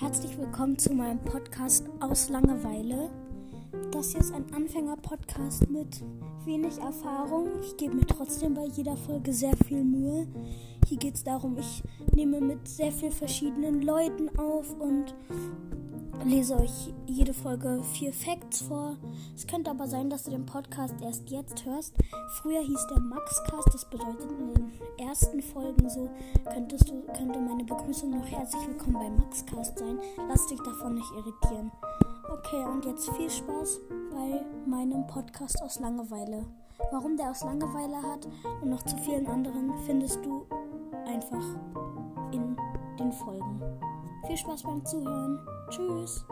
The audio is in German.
Herzlich willkommen zu meinem Podcast aus Langeweile. Das hier ist ein Anfänger-Podcast mit wenig Erfahrung. Ich gebe mir trotzdem bei jeder Folge sehr viel Mühe. Hier geht es darum, ich nehme mit sehr vielen verschiedenen Leuten auf und lese euch jede Folge vier Facts vor. Es könnte aber sein, dass du den Podcast erst jetzt hörst. Früher hieß der Maxcast, das bedeutet in den ersten Folgen so könntest du könnte meine Begrüßung noch herzlich willkommen bei Maxcast sein. Lass dich davon nicht irritieren. Okay, und jetzt viel Spaß bei meinem Podcast aus Langeweile. Warum der aus Langeweile hat und noch zu vielen anderen findest du einfach in den Folgen. Viel Spaß beim Zuhören. Tschüss.